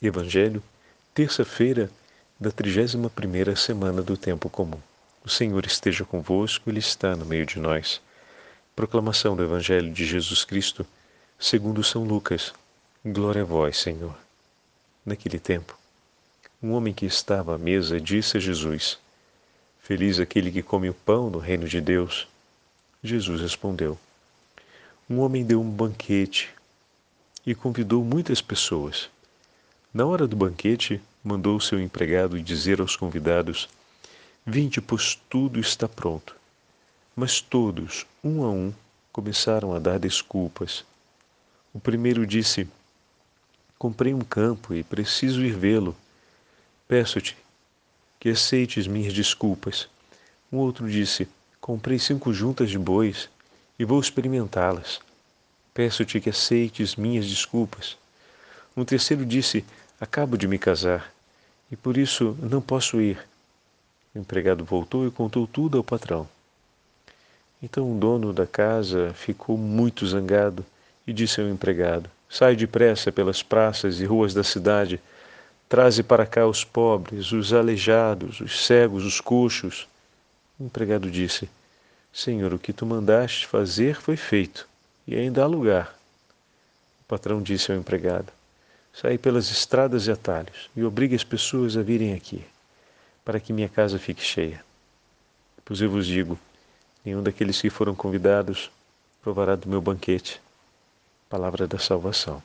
Evangelho, terça-feira da 31ª semana do tempo comum. O Senhor esteja convosco, ele está no meio de nós. Proclamação do Evangelho de Jesus Cristo, segundo São Lucas. Glória a vós, Senhor. Naquele tempo, um homem que estava à mesa disse a Jesus: Feliz aquele que come o pão no reino de Deus. Jesus respondeu: Um homem deu um banquete e convidou muitas pessoas. Na hora do banquete, mandou seu empregado dizer aos convidados: Vinde, pois tudo está pronto. Mas todos, um a um, começaram a dar desculpas. O primeiro disse: Comprei um campo e preciso ir vê-lo. Peço-te que aceites minhas desculpas. Um outro disse: Comprei cinco juntas de bois e vou experimentá-las. Peço-te que aceites minhas desculpas. Um terceiro disse: Acabo de me casar e por isso não posso ir. O empregado voltou e contou tudo ao patrão. Então o dono da casa ficou muito zangado e disse ao empregado: Sai depressa pelas praças e ruas da cidade, traze para cá os pobres, os aleijados, os cegos, os coxos. O empregado disse: Senhor, o que tu mandaste fazer foi feito e ainda há lugar. O patrão disse ao empregado: Sai pelas estradas e atalhos e obrigue as pessoas a virem aqui, para que minha casa fique cheia. Pois eu vos digo: nenhum daqueles que foram convidados provará do meu banquete. Palavra da salvação.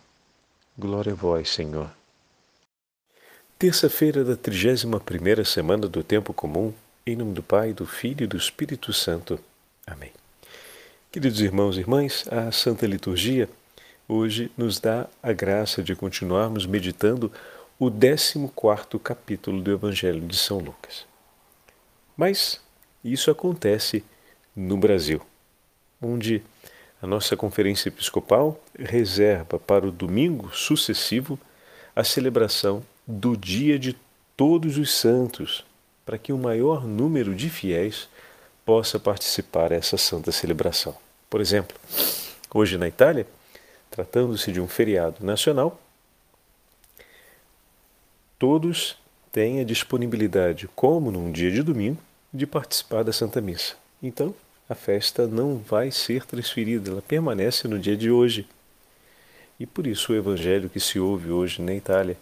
Glória a vós, Senhor. Terça-feira da 31 primeira semana do tempo comum, em nome do Pai, do Filho e do Espírito Santo. Amém. Queridos irmãos e irmãs, a Santa Liturgia hoje nos dá a graça de continuarmos meditando o 14 capítulo do Evangelho de São Lucas. Mas isso acontece no Brasil, onde a nossa Conferência Episcopal reserva para o domingo sucessivo a celebração do Dia de Todos os Santos, para que o maior número de fiéis possa participar dessa santa celebração. Por exemplo, hoje na Itália, tratando-se de um feriado nacional, todos têm a disponibilidade, como num dia de domingo, de participar da Santa Missa. Então, a festa não vai ser transferida, ela permanece no dia de hoje. E por isso o evangelho que se ouve hoje na Itália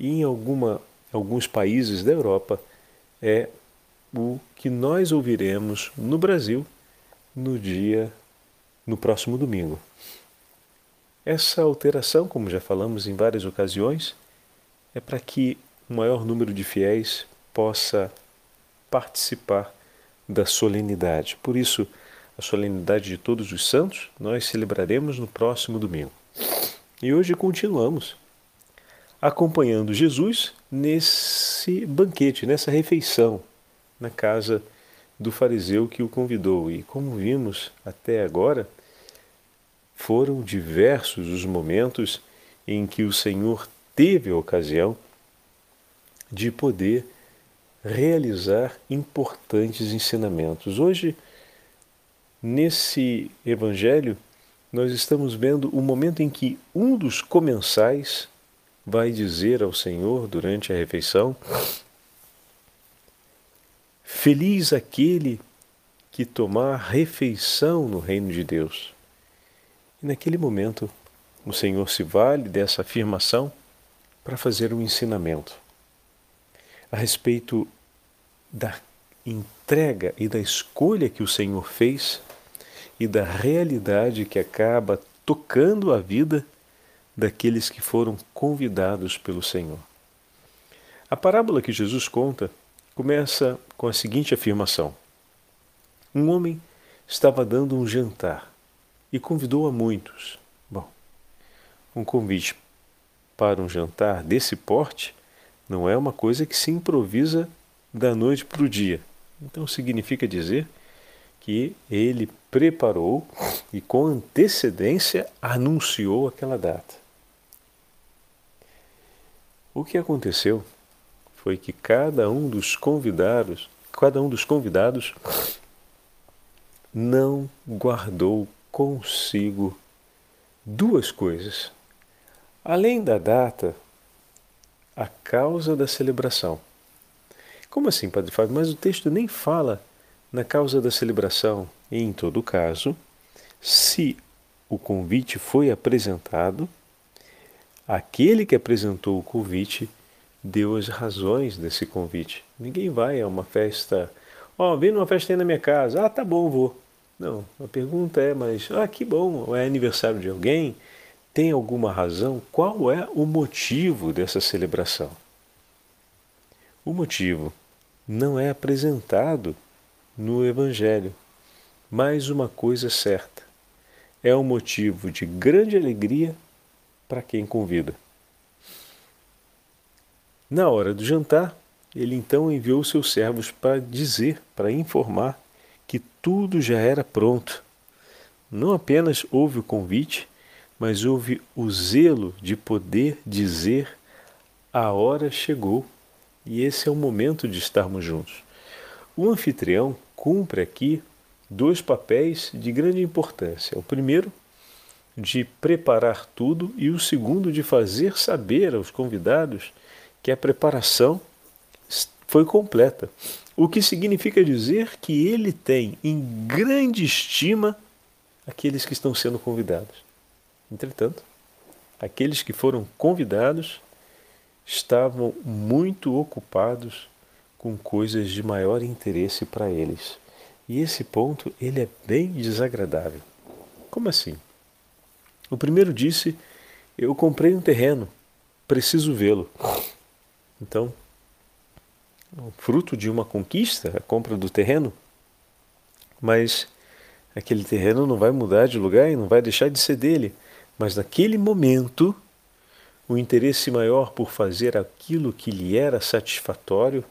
e em alguma, alguns países da Europa é o que nós ouviremos no Brasil no dia no próximo domingo. Essa alteração, como já falamos em várias ocasiões, é para que um maior número de fiéis possa participar da solenidade. Por isso, a solenidade de Todos os Santos nós celebraremos no próximo domingo. E hoje continuamos acompanhando Jesus nesse banquete, nessa refeição na casa do fariseu que o convidou. E como vimos até agora, foram diversos os momentos em que o Senhor teve a ocasião de poder realizar importantes ensinamentos. Hoje, nesse evangelho, nós estamos vendo o momento em que um dos comensais vai dizer ao Senhor durante a refeição: Feliz aquele que tomar refeição no reino de Deus. E naquele momento, o Senhor se vale dessa afirmação para fazer um ensinamento a respeito da entrega e da escolha que o Senhor fez e da realidade que acaba tocando a vida daqueles que foram convidados pelo Senhor. A parábola que Jesus conta começa com a seguinte afirmação: Um homem estava dando um jantar e convidou a muitos. Bom, um convite para um jantar desse porte não é uma coisa que se improvisa da noite para o dia. Então significa dizer que ele preparou e com antecedência anunciou aquela data. O que aconteceu foi que cada um dos convidados, cada um dos convidados não guardou consigo duas coisas. Além da data a causa da celebração. Como assim, Padre Fábio? Mas o texto nem fala na causa da celebração. Em todo caso, se o convite foi apresentado, aquele que apresentou o convite deu as razões desse convite. Ninguém vai a uma festa, ó, oh, vem numa festa aí na minha casa, ah, tá bom, vou. Não, a pergunta é, mas, ah, que bom, é aniversário de alguém? Tem alguma razão? Qual é o motivo dessa celebração? O motivo não é apresentado no Evangelho, mas uma coisa certa: é um motivo de grande alegria para quem convida. Na hora do jantar, ele então enviou seus servos para dizer, para informar que tudo já era pronto. Não apenas houve o convite, mas houve o zelo de poder dizer: a hora chegou e esse é o momento de estarmos juntos. O anfitrião cumpre aqui dois papéis de grande importância. O primeiro, de preparar tudo, e o segundo, de fazer saber aos convidados que a preparação foi completa. O que significa dizer que ele tem em grande estima aqueles que estão sendo convidados. Entretanto, aqueles que foram convidados estavam muito ocupados com coisas de maior interesse para eles. E esse ponto ele é bem desagradável. Como assim? O primeiro disse: Eu comprei um terreno, preciso vê-lo. Então, fruto de uma conquista, a compra do terreno, mas aquele terreno não vai mudar de lugar e não vai deixar de ser dele. Mas naquele momento, o interesse maior por fazer aquilo que lhe era satisfatório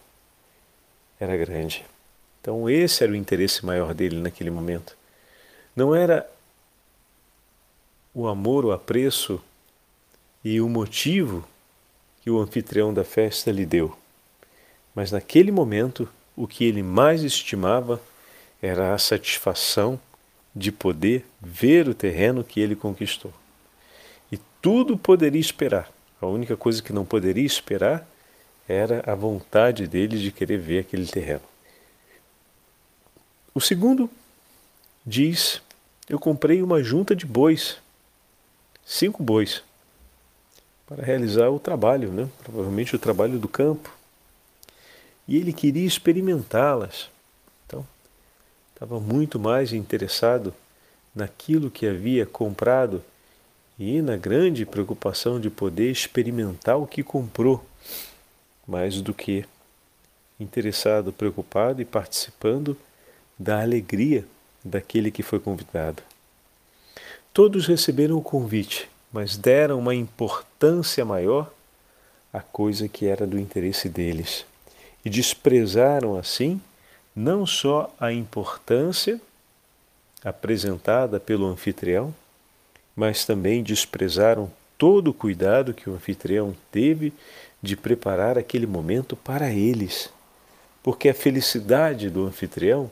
era grande. Então, esse era o interesse maior dele naquele momento. Não era o amor, o apreço e o motivo que o anfitrião da festa lhe deu. Mas naquele momento, o que ele mais estimava era a satisfação de poder ver o terreno que ele conquistou. E tudo poderia esperar. A única coisa que não poderia esperar era a vontade dele de querer ver aquele terreno. O segundo diz: Eu comprei uma junta de bois, cinco bois para realizar o trabalho, né? provavelmente o trabalho do campo. E ele queria experimentá-las. Então, estava muito mais interessado naquilo que havia comprado e na grande preocupação de poder experimentar o que comprou, mais do que interessado, preocupado e participando da alegria daquele que foi convidado. Todos receberam o convite, mas deram uma importância maior à coisa que era do interesse deles. E desprezaram assim não só a importância apresentada pelo anfitrião, mas também desprezaram todo o cuidado que o anfitrião teve de preparar aquele momento para eles. Porque a felicidade do anfitrião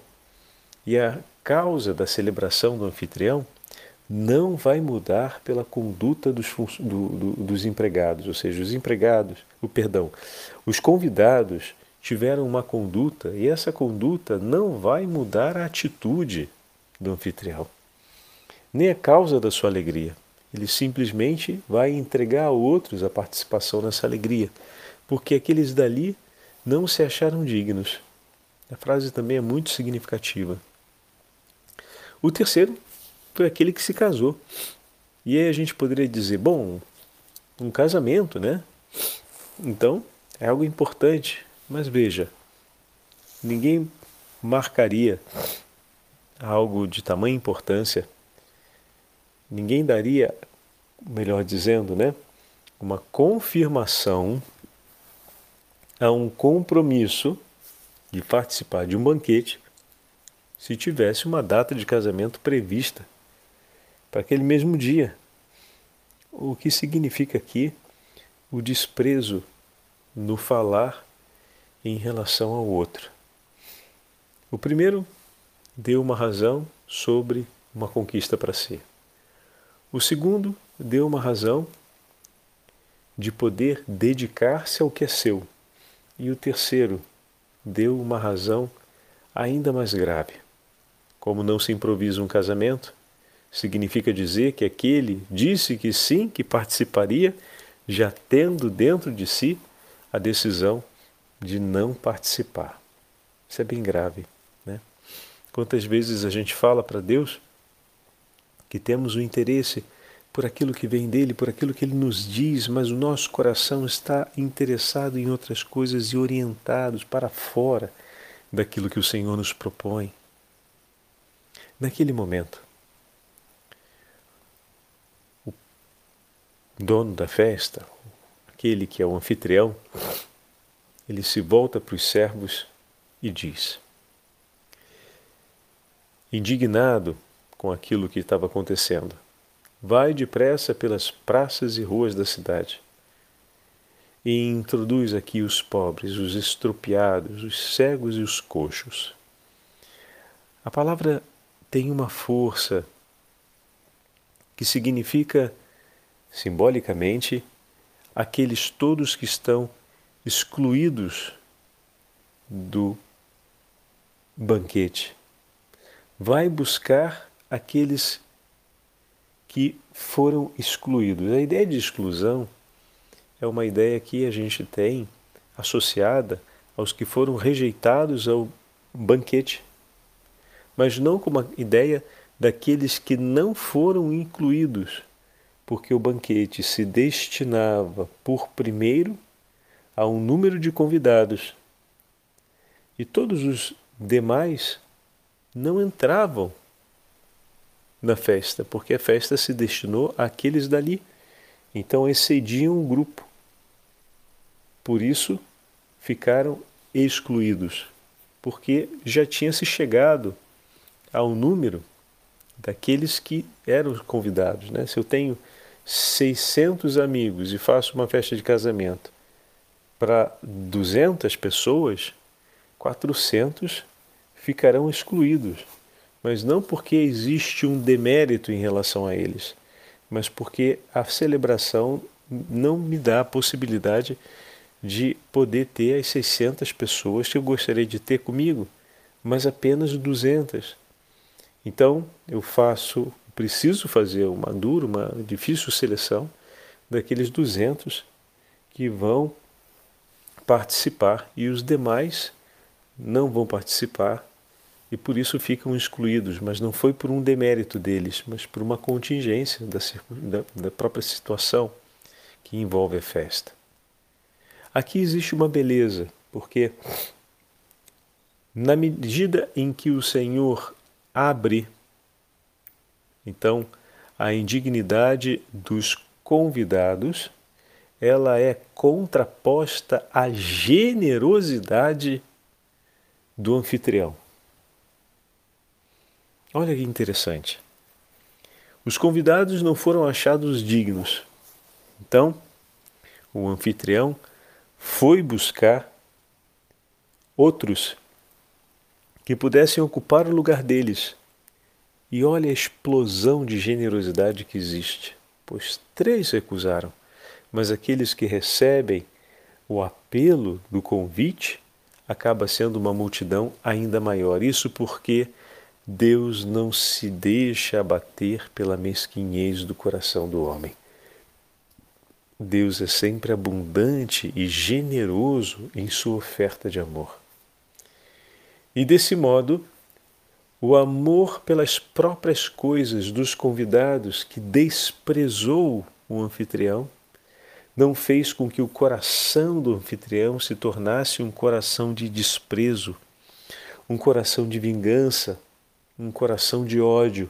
e a causa da celebração do anfitrião não vai mudar pela conduta dos, do, do, dos empregados, ou seja, os empregados, o perdão, os convidados tiveram uma conduta e essa conduta não vai mudar a atitude do anfitrião, nem a causa da sua alegria. Ele simplesmente vai entregar a outros a participação nessa alegria, porque aqueles dali não se acharam dignos. A frase também é muito significativa. O terceiro foi aquele que se casou. E aí a gente poderia dizer, bom, um casamento, né? Então, é algo importante. Mas veja, ninguém marcaria algo de tamanha importância, ninguém daria, melhor dizendo, né, uma confirmação a um compromisso de participar de um banquete se tivesse uma data de casamento prevista para aquele mesmo dia. O que significa aqui o desprezo no falar em relação ao outro. O primeiro deu uma razão sobre uma conquista para si. O segundo deu uma razão de poder dedicar-se ao que é seu. E o terceiro deu uma razão ainda mais grave. Como não se improvisa um casamento, significa dizer que aquele disse que sim, que participaria, já tendo dentro de si a decisão de não participar. Isso é bem grave, né? Quantas vezes a gente fala para Deus que temos o interesse por aquilo que vem dele, por aquilo que ele nos diz, mas o nosso coração está interessado em outras coisas e orientados para fora daquilo que o Senhor nos propõe. Naquele momento, o dono da festa, aquele que é o anfitrião, ele se volta para os servos e diz: Indignado com aquilo que estava acontecendo, vai depressa pelas praças e ruas da cidade e introduz aqui os pobres, os estropiados, os cegos e os coxos. A palavra tem uma força que significa, simbolicamente, aqueles todos que estão excluídos do banquete. Vai buscar aqueles que foram excluídos. A ideia de exclusão é uma ideia que a gente tem associada aos que foram rejeitados ao banquete, mas não como a ideia daqueles que não foram incluídos, porque o banquete se destinava por primeiro a um número de convidados e todos os demais não entravam na festa, porque a festa se destinou àqueles dali. Então excediam o grupo. Por isso ficaram excluídos, porque já tinha se chegado ao número daqueles que eram convidados. Né? Se eu tenho 600 amigos e faço uma festa de casamento para 200 pessoas, 400 ficarão excluídos. Mas não porque existe um demérito em relação a eles, mas porque a celebração não me dá a possibilidade de poder ter as 600 pessoas que eu gostaria de ter comigo, mas apenas 200. Então, eu faço, preciso fazer uma dura, uma difícil seleção daqueles 200 que vão participar e os demais não vão participar e por isso ficam excluídos, mas não foi por um demérito deles, mas por uma contingência da, da, da própria situação que envolve a festa. Aqui existe uma beleza, porque na medida em que o Senhor abre, então a indignidade dos convidados, ela é contraposta à generosidade do anfitrião. Olha que interessante. Os convidados não foram achados dignos. Então, o anfitrião foi buscar outros que pudessem ocupar o lugar deles. E olha a explosão de generosidade que existe, pois três recusaram, mas aqueles que recebem o apelo do convite acaba sendo uma multidão ainda maior. Isso porque Deus não se deixa abater pela mesquinhez do coração do homem. Deus é sempre abundante e generoso em sua oferta de amor. E desse modo, o amor pelas próprias coisas dos convidados que desprezou o anfitrião não fez com que o coração do anfitrião se tornasse um coração de desprezo, um coração de vingança, um coração de ódio,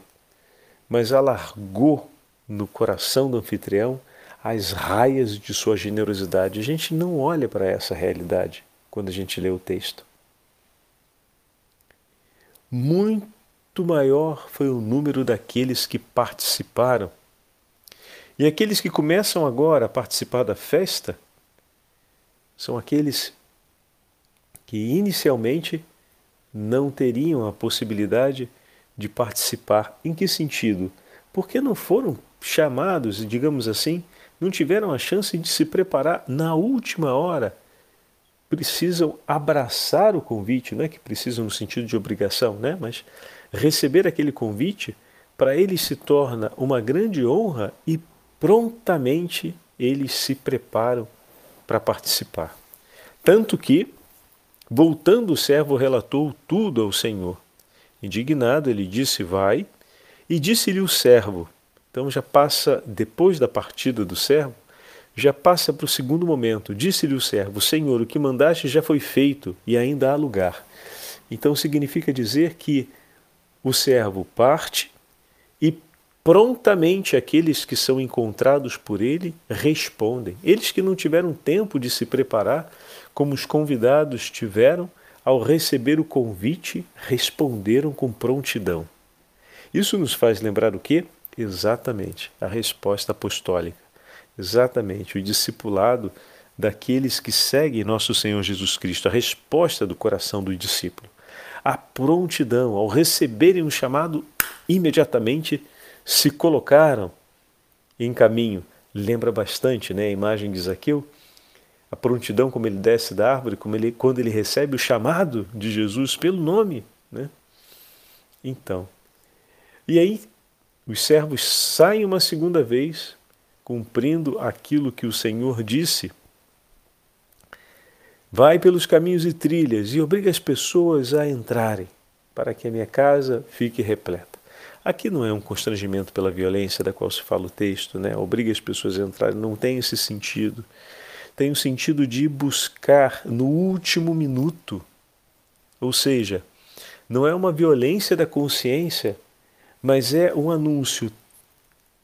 mas alargou no coração do anfitrião as raias de sua generosidade. A gente não olha para essa realidade quando a gente lê o texto. Muito maior foi o número daqueles que participaram. E aqueles que começam agora a participar da festa são aqueles que inicialmente não teriam a possibilidade de participar. Em que sentido? Porque não foram chamados, digamos assim, não tiveram a chance de se preparar na última hora, precisam abraçar o convite, não é que precisam no sentido de obrigação, né? mas receber aquele convite, para eles se torna uma grande honra e prontamente eles se preparam para participar. Tanto que, voltando o servo relatou tudo ao Senhor. Indignado, ele disse: Vai, e disse-lhe o servo. Então já passa, depois da partida do servo, já passa para o segundo momento. Disse-lhe o servo: Senhor, o que mandaste já foi feito e ainda há lugar. Então significa dizer que o servo parte prontamente aqueles que são encontrados por ele respondem. Eles que não tiveram tempo de se preparar, como os convidados tiveram, ao receber o convite, responderam com prontidão. Isso nos faz lembrar o quê? Exatamente a resposta apostólica. Exatamente o discipulado daqueles que seguem nosso Senhor Jesus Cristo, a resposta do coração do discípulo a prontidão, ao receberem o chamado, imediatamente se colocaram em caminho. Lembra bastante né, a imagem de Zaqueu? A prontidão, como ele desce da árvore, como ele, quando ele recebe o chamado de Jesus pelo nome. Né? Então, e aí os servos saem uma segunda vez, cumprindo aquilo que o Senhor disse Vai pelos caminhos e trilhas e obriga as pessoas a entrarem, para que a minha casa fique repleta. Aqui não é um constrangimento pela violência da qual se fala o texto, né? Obriga as pessoas a entrarem, não tem esse sentido. Tem o sentido de buscar no último minuto. Ou seja, não é uma violência da consciência, mas é um anúncio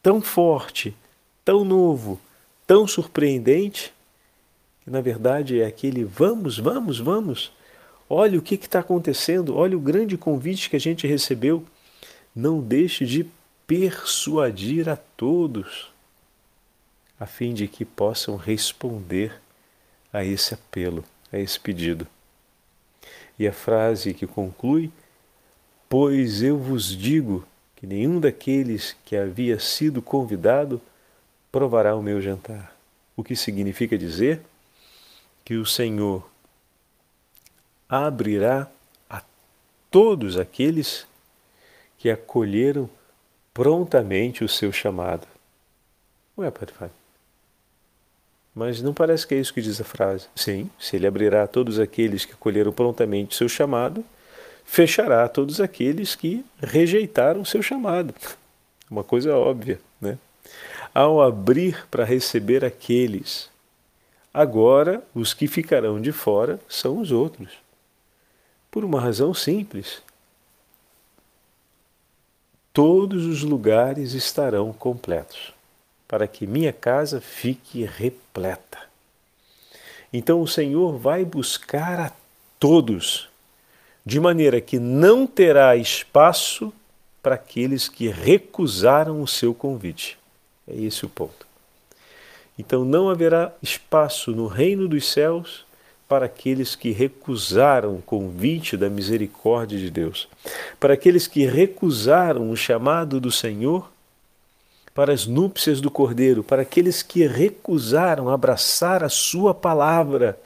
tão forte, tão novo, tão surpreendente que na verdade é aquele vamos, vamos, vamos. Olha o que está acontecendo, olha o grande convite que a gente recebeu. Não deixe de persuadir a todos, a fim de que possam responder a esse apelo, a esse pedido. E a frase que conclui: Pois eu vos digo que nenhum daqueles que havia sido convidado provará o meu jantar. O que significa dizer? que o Senhor abrirá a todos aqueles que acolheram prontamente o seu chamado. Ué, Padre Fábio, mas não parece que é isso que diz a frase. Sim, se ele abrirá a todos aqueles que acolheram prontamente o seu chamado, fechará a todos aqueles que rejeitaram o seu chamado. Uma coisa óbvia, né? Ao abrir para receber aqueles Agora, os que ficarão de fora são os outros. Por uma razão simples. Todos os lugares estarão completos, para que minha casa fique repleta. Então o Senhor vai buscar a todos, de maneira que não terá espaço para aqueles que recusaram o seu convite. É esse o ponto. Então não haverá espaço no reino dos céus para aqueles que recusaram o convite da misericórdia de Deus, para aqueles que recusaram o chamado do Senhor para as núpcias do Cordeiro, para aqueles que recusaram abraçar a Sua palavra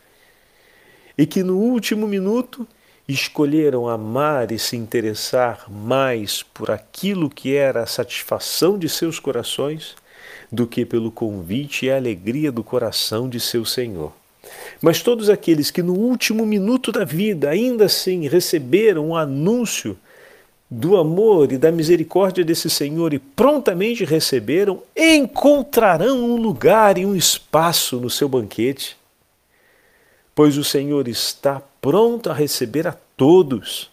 e que no último minuto escolheram amar e se interessar mais por aquilo que era a satisfação de seus corações do que pelo convite e a alegria do coração de seu Senhor. Mas todos aqueles que no último minuto da vida ainda assim receberam o um anúncio do amor e da misericórdia desse Senhor e prontamente receberam, encontrarão um lugar e um espaço no seu banquete, pois o Senhor está pronto a receber a todos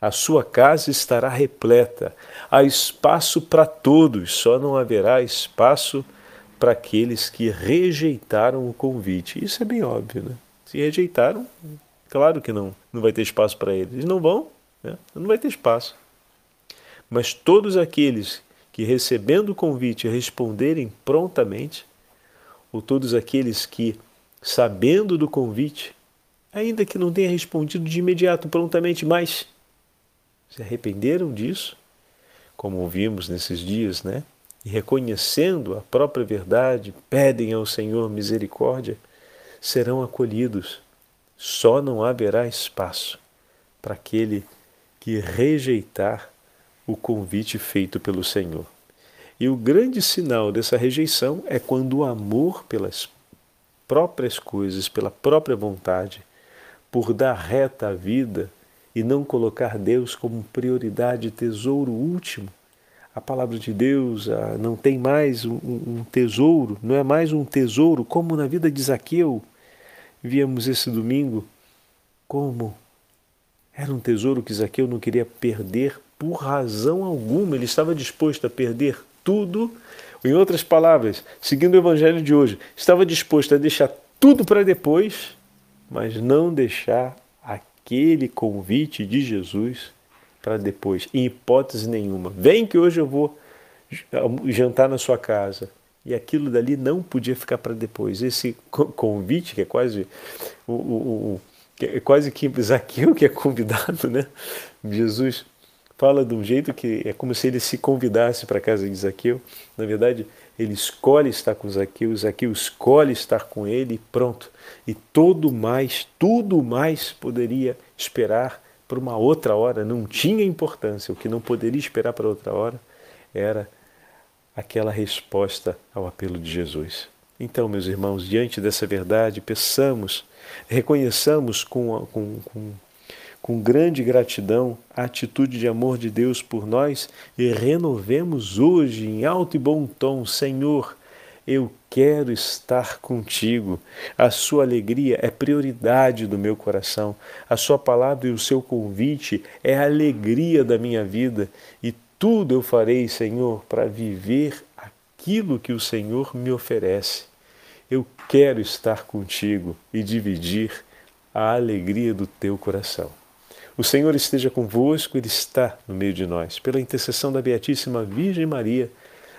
a sua casa estará repleta. Há espaço para todos, só não haverá espaço para aqueles que rejeitaram o convite. Isso é bem óbvio, né? Se rejeitaram, claro que não, não vai ter espaço para eles. Eles não vão, né? não vai ter espaço. Mas todos aqueles que recebendo o convite responderem prontamente, ou todos aqueles que, sabendo do convite, ainda que não tenha respondido de imediato, prontamente, mas se arrependeram disso, como ouvimos nesses dias, né? E reconhecendo a própria verdade, pedem ao Senhor misericórdia, serão acolhidos. Só não haverá espaço para aquele que rejeitar o convite feito pelo Senhor. E o grande sinal dessa rejeição é quando o amor pelas próprias coisas, pela própria vontade, por dar reta à vida e não colocar Deus como prioridade, tesouro último. A palavra de Deus ah, não tem mais um, um tesouro, não é mais um tesouro como na vida de Zaqueu. Víamos esse domingo como era um tesouro que Zaqueu não queria perder por razão alguma, ele estava disposto a perder tudo. Em outras palavras, seguindo o evangelho de hoje, estava disposto a deixar tudo para depois, mas não deixar aquele convite de Jesus para depois, em hipótese nenhuma. Vem que hoje eu vou jantar na sua casa. E aquilo dali não podia ficar para depois. Esse convite, que é quase o, o, o é quase que Zaqueu que é convidado, né? Jesus fala de um jeito que é como se ele se convidasse para a casa de Zaqueu. Na verdade, ele escolhe estar com Zaqueu, Zaqueu escolhe estar com ele e pronto. E todo mais, tudo mais poderia esperar para uma outra hora, não tinha importância. O que não poderia esperar para outra hora era aquela resposta ao apelo de Jesus. Então, meus irmãos, diante dessa verdade, peçamos, reconheçamos com, com, com com grande gratidão a atitude de amor de Deus por nós e renovemos hoje em alto e bom tom: Senhor, eu quero estar contigo. A sua alegria é prioridade do meu coração. A sua palavra e o seu convite é a alegria da minha vida e tudo eu farei, Senhor, para viver aquilo que o Senhor me oferece. Eu quero estar contigo e dividir a alegria do teu coração. O Senhor esteja convosco, Ele está no meio de nós. Pela intercessão da Beatíssima Virgem Maria,